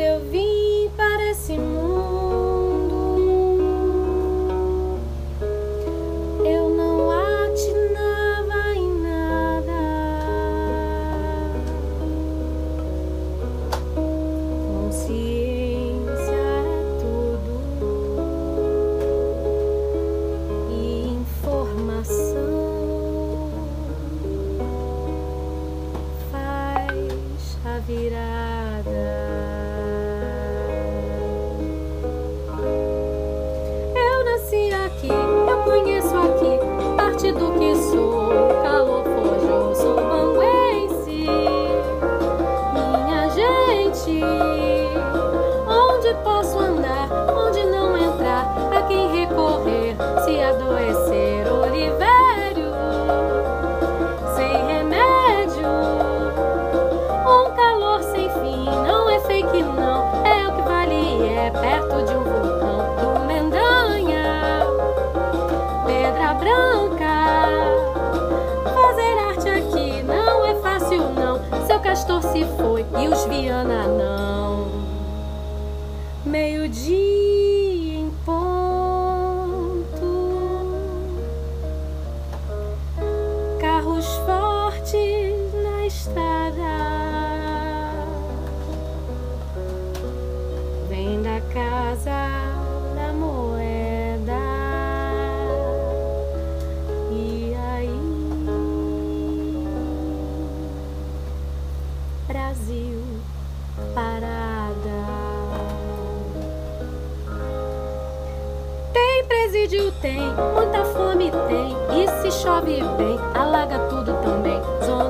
eu vim para esse mundo, eu não atinava em nada. Consciência é tudo e informação faz a virada. E os Viana não. Meio-dia Brasil parada. Tem presídio, tem, muita fome tem. E se chove bem, alaga tudo também. Zona